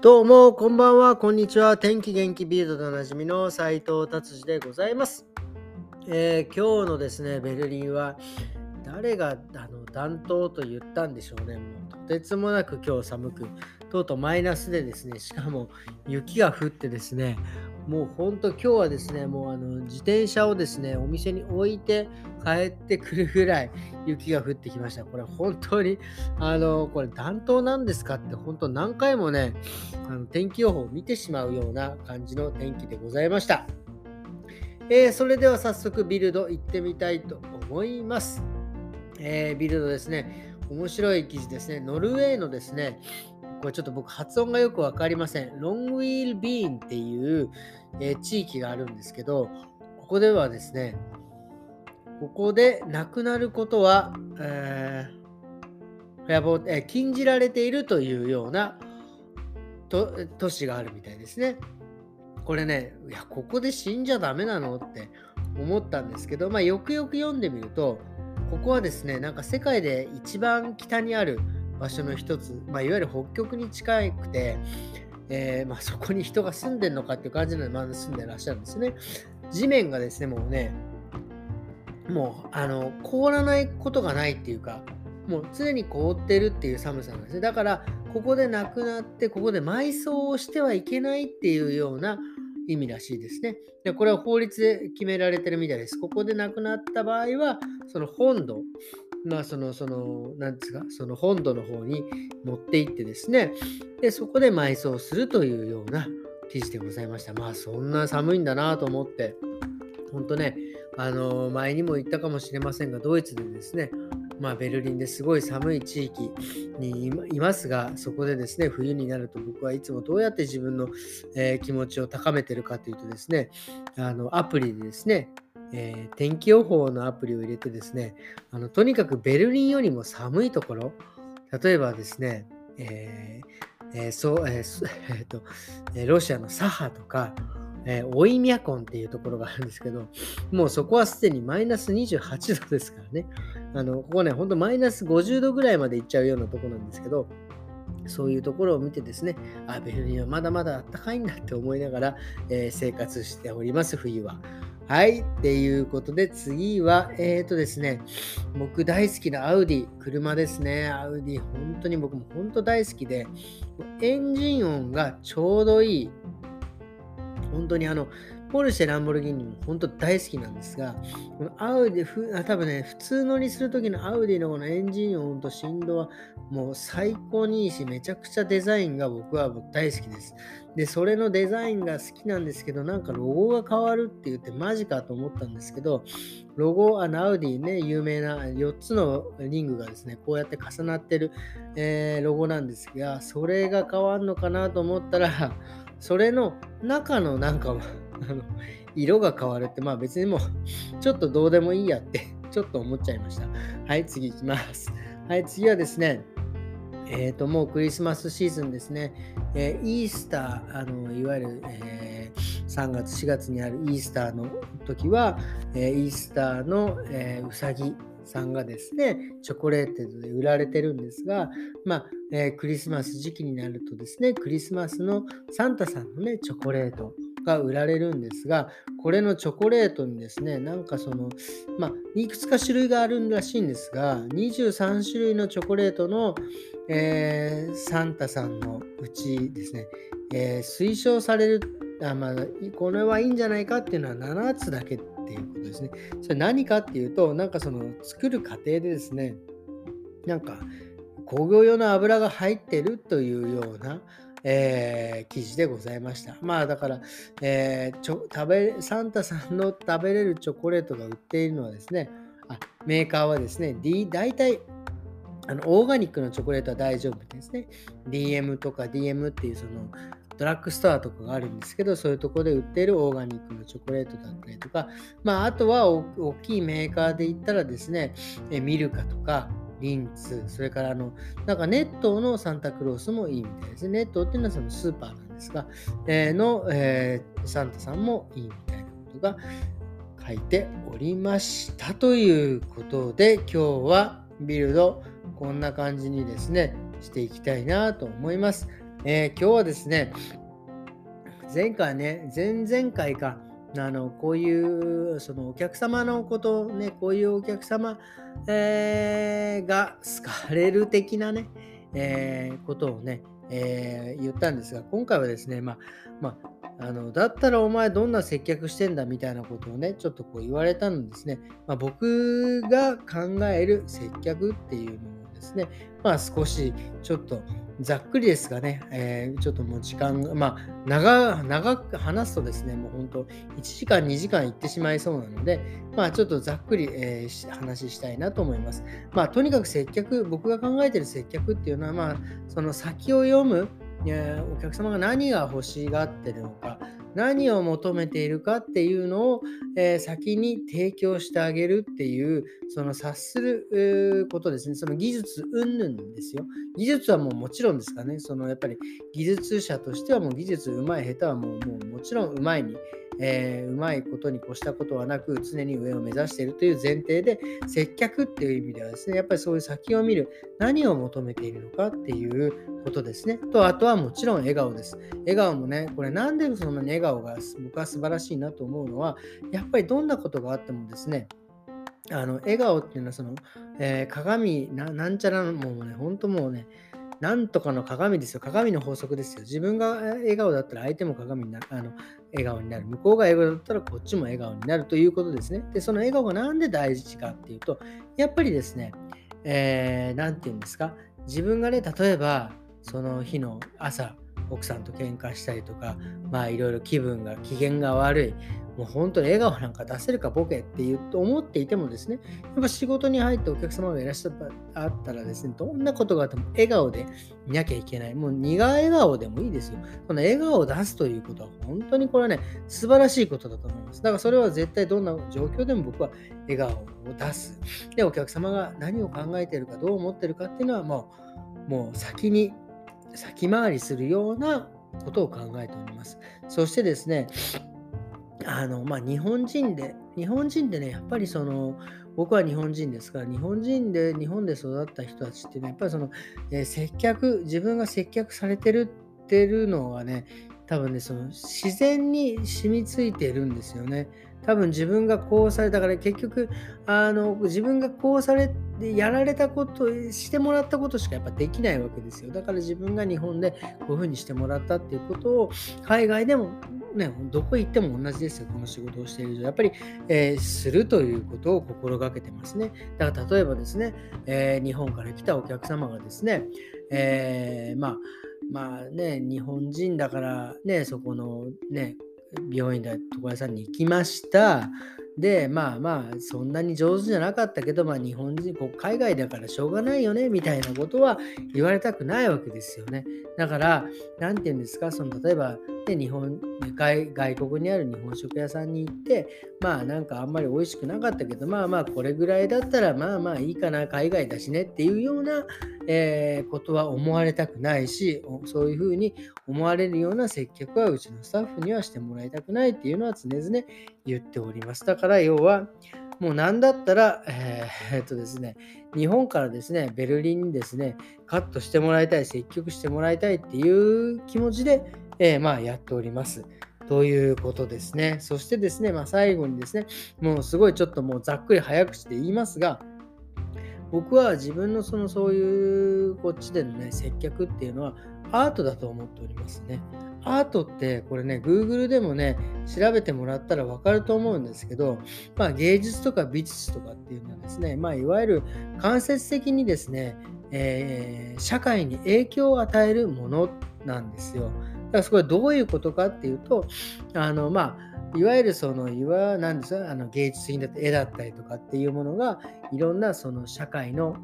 どうも、こんばんは、こんにちは。天気元気ビルドでおなじみの斉藤達治でございます。えー、今日のですね、ベルリンは、誰があの暖冬と言ったんでしょうね。もうとてつもなく今日寒く、とうとうマイナスでですね、しかも雪が降ってですね、もうほんと今日はですね、もうあの自転車をですね、お店に置いて帰ってくるぐらい雪が降ってきました。これ本当に、あの、これ暖冬なんですかって本当何回もね、あの天気予報を見てしまうような感じの天気でございました。えー、それでは早速ビルド行ってみたいと思います。えー、ビルドですね、面白い記事ですね。ノルウェーのですね、これちょっと僕発音がよく分かりません。ロングウィールビーンっていう、えー、地域があるんですけど、ここではですね、ここで亡くなることは、えーえ、禁じられているというような都都市があるみたいですね。これね、いや、ここで死んじゃダメなのって思ったんですけど、まあ、よくよく読んでみると、ここはですね、なんか世界で一番北にある場所の一つ、まあ、いわゆる北極に近くて、えー、まあ、そこに人が住んでるのかっていう感じなので、まあ、住んでらっしゃるんですね。地面がですね、もうね、もうあの凍らないことがないっていうか、もう常に凍ってるっていう寒さなんですね。だから、ここで亡くなって、ここで埋葬をしてはいけないっていうような意味らしいですね。でこれは法律で決められてるみたいです。ここで亡くなった場合は、その本土、まあ、その、その、なんですか、その本土の方に持って行ってですね、で、そこで埋葬するというような記事でございました。まあ、そんな寒いんだなと思って、本当ね、あの、前にも言ったかもしれませんが、ドイツでですね、まあ、ベルリンですごい寒い地域にいますが、そこでですね、冬になると僕はいつもどうやって自分の、えー、気持ちを高めてるかというとですね、あのアプリでですね、えー、天気予報のアプリを入れてですねあのとにかくベルリンよりも寒いところ例えばですね、ロシアのサハとか、えー、オイミャコンっていうところがあるんですけど、もうそこはすでにマイナス28度ですからね。あのここね、ほんとマイナス50度ぐらいまでいっちゃうようなところなんですけど、そういうところを見てですね、あ、ベルリンはまだまだあったかいんだって思いながら、えー、生活しております、冬は。はい。っていうことで、次は、えっ、ー、とですね、僕大好きなアウディ、車ですね。アウディ、本当に僕も本当大好きで、エンジン音がちょうどいい。本当にあの、ポルシェ、ランボルギーニも本当大好きなんですが、このアウディ、多分ね、普通乗りするときのアウディのこのエンジン音と振動はもう最高にいいし、めちゃくちゃデザインが僕は大好きです。で、それのデザインが好きなんですけど、なんかロゴが変わるって言ってマジかと思ったんですけど、ロゴ、あのアウディね、有名な4つのリングがですね、こうやって重なってる、えー、ロゴなんですが、それが変わるのかなと思ったら、それの中のなんかあ の色が変わるって、まあ別にもう、ちょっとどうでもいいやって、ちょっと思っちゃいました。はい、次行きます。はい、次はですね、えっ、ー、と、もうクリスマスシーズンですね。えー、イースター、あの、いわゆる、えー、3月、4月にあるイースターの時は、えイースターの、えうさぎさんがですね、チョコレートで売られてるんですが、まあ、えクリスマス時期になるとですね、クリスマスのサンタさんのね、チョコレート、が売られるんですが、これのチョコレートにですね、なんかその、まあ、いくつか種類があるらしいんですが、23種類のチョコレートの、えー、サンタさんのうちですね、えー、推奨されるあ、まあ、これはいいんじゃないかっていうのは7つだけっていうことですね。それ何かっていうと、なんかその作る過程でですね、なんか工業用の油が入ってるというような、えー、記事でございました。まあだから、えー、ちょ食べサンタさんの食べれるチョコレートが売っているのはですね、あメーカーはですね、D、大体あのオーガニックのチョコレートは大丈夫ですね。DM とか DM っていうそのドラッグストアとかがあるんですけど、そういうとこで売っているオーガニックのチョコレートだったりとか、まあ、あとは大きいメーカーで言ったらですね、えミルカとか、リンツ、それからあの、なんかネットのサンタクロースもいいみたいですね。ネットっていうのはそのスーパーなんですが、えー、の、えー、サンタさんもいいみたいなことが書いておりましたということで、今日はビルドこんな感じにですね、していきたいなと思います。えー、今日はですね、前回ね、前々回か、あのこういうそのお客様のことね、こういうお客様、えー、が好かれる的なね、えー、ことをね、えー、言ったんですが、今回はですね、まあ、まあ、あのだったらお前どんな接客してんだみたいなことをね、ちょっとこう言われたのですね、まあ、僕が考える接客っていうのをですね、まあ少しちょっとざっくりですがね、えー、ちょっともう時間が、まあ長、長く話すとですね、もう本当、1時間、2時間いってしまいそうなので、まあちょっとざっくり、えー、話したいなと思います。まあとにかく接客、僕が考えている接客っていうのは、まあその先を読むえ、お客様が何が欲しがってるのか、何を求めているかっていうのを、えー、先に提供してあげるっていうその察することですね。その技術云々ですよ。技術はもうもちろんですかね。そのやっぱり技術者としてはもう技術うまい下手はもうもうもちろんうまいにえー、うまいことに越したことはなく常に上を目指しているという前提で接客っていう意味ではですねやっぱりそういう先を見る何を求めているのかっていうことですね。とあとはもちろん笑顔です。笑顔もねこれなんでそんなに笑顔が僕は素晴らしいなと思うのはやっぱりどんなことがあってもですねあの笑顔っていうのはその、えー、鏡ななんちゃらのもうね本当もうねなんとかの鏡ですよ。鏡の法則ですよ。自分が笑顔だったら相手も鏡になる、あの笑顔になる。向こうが笑顔だったらこっちも笑顔になるということですね。で、その笑顔がなんで大事かっていうと、やっぱりですね、えー、て言うんですか、自分がね、例えば、その日の朝、奥さんと喧嘩したりとか、まあいろいろ気分が、機嫌が悪い、もう本当に笑顔なんか出せるかボケって言うと思っていてもですね、やっぱ仕事に入ってお客様がいらっしゃったらですね、どんなことがあっても笑顔でいなきゃいけない。もう苦笑顔でもいいですよ。この笑顔を出すということは本当にこれはね、素晴らしいことだと思います。だからそれは絶対どんな状況でも僕は笑顔を出す。で、お客様が何を考えているか、どう思っているかっていうのはもう、もう先に先回りするようなことを考えております。そしてですね、あの、まあ、日本人で、日本人でね、やっぱりその、僕は日本人ですから、日本人で、日本で育った人たちっていうのは、やっぱりその、えー、接客、自分が接客されてるってるのはね、多分ね、その自然に染みついてるんですよね。多分自分がこうされたから結局あの自分がこうされてやられたことしてもらったことしかやっぱできないわけですよだから自分が日本でこういうふうにしてもらったっていうことを海外でもね、どこ行っても同じですよ、この仕事をしていると。やっぱり、えー、するということを心がけてますね。だから例えばですね、えー、日本から来たお客様がですね、えー、まあ、まあね、日本人だからね、そこのね、病院だ床屋さんに行きました。で、まあまあ、そんなに上手じゃなかったけど、まあ日本人、こう海外だからしょうがないよね、みたいなことは言われたくないわけですよね。だから、何て言うんですか、その例えば、で日本外外国にある日本食屋さんに行ってまあなんかあんまり美味しくなかったけどまあまあこれぐらいだったらまあまあいいかな海外だしねっていうような、えー、ことは思われたくないしそういうふうに思われるような接客はうちのスタッフにはしてもらいたくないっていうのは常々言っております。だから要はもう何だったら、えー、っとですね、日本からですね、ベルリンにですね、カットしてもらいたい、積極してもらいたいっていう気持ちで、えー、まあ、やっております。ということですね。そしてですね、まあ、最後にですね、もうすごいちょっともうざっくり早口で言いますが、僕は自分のそのそういうこっちでのね、接客っていうのはアートだと思っておりますね。アートってこれね、Google でもね、調べてもらったらわかると思うんですけど、まあ、芸術とか美術とかっていうのはですね、まあ、いわゆる間接的にですね、えー、社会に影響を与えるものなんですよ。だからそこはどういうことかっていうと、あのまあ、いわゆるその、いわなんですか、あの芸術品だって絵だったりとかっていうものが、いろんなその社会の、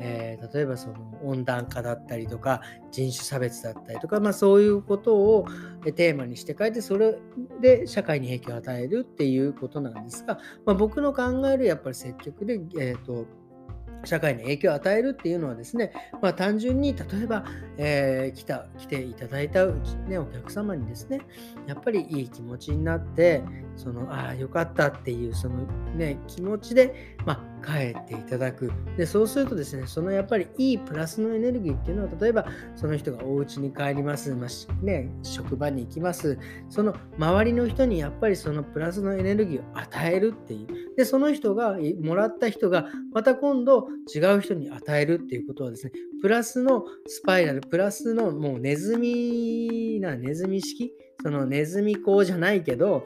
えー、例えばその温暖化だったりとか人種差別だったりとか、まあ、そういうことをテーマにして書いてそれで社会に影響を与えるっていうことなんですが、まあ、僕の考えるやっぱり積極で、えーと社会に影響を与えるっていうのはですね、まあ、単純に例えば、えー、来た来ていただいた、ね、お客様にですねやっぱりいい気持ちになってそのああよかったっていうその、ね、気持ちで、まあ、帰っていただく。でそうするとですねそのやっぱりいいプラスのエネルギーっていうのは例えばその人がお家に帰ります、まあ、ね、職場に行きます。その周りの人にやっぱりそのプラスのエネルギーを与えるっていう。でその人がもらった人がまた今度違う人に与えるっていうことはですねプラスのスパイラルプラスのもうネズミなネズミ式？そのネズミ講じゃないけど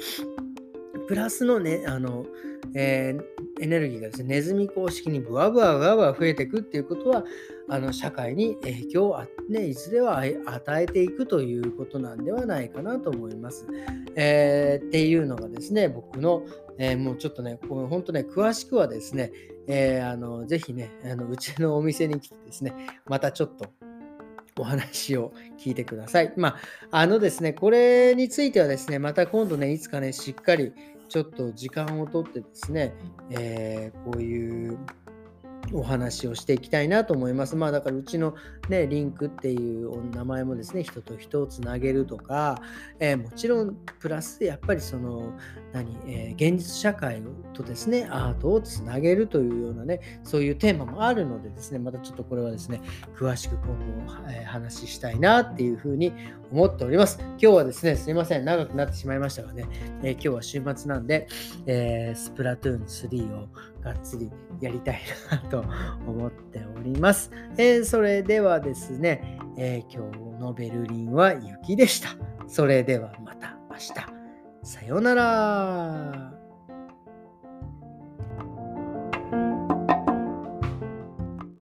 プラスのねあのえー、エネルギーがですね、ネズミ公式にブワブワブワブワ増えていくっていうことは、あの社会に影響を、ね、いずれは与えていくということなんではないかなと思います。えー、っていうのがですね、僕の、えー、もうちょっとね、こ本当ね、詳しくはですね、えー、あのぜひねあの、うちのお店に来てですね、またちょっとお話を聞いてください。まあ、あのですね、これについてはですね、また今度ね、いつかね、しっかりちょっと時間をとってですね、えー、こういうお話をしていきたいなと思います。まあだからうちのね、リンクっていう名前もですね、人と人をつなげるとか、えー、もちろんプラスやっぱりその何、えー、現実社会とですね、アートをつなげるというようなね、そういうテーマもあるのでですね、またちょっとこれはですね、詳しく今後、えー、話したいなっていうふうに思っております。今日はですね、すいません、長くなってしまいましたがね、え今日は週末なんで、えスプラトゥーン3をがっつりやりたいなと思っております。えー、それではですね、えー、今日のベルリンは雪でした。それではまた明日。さようなら。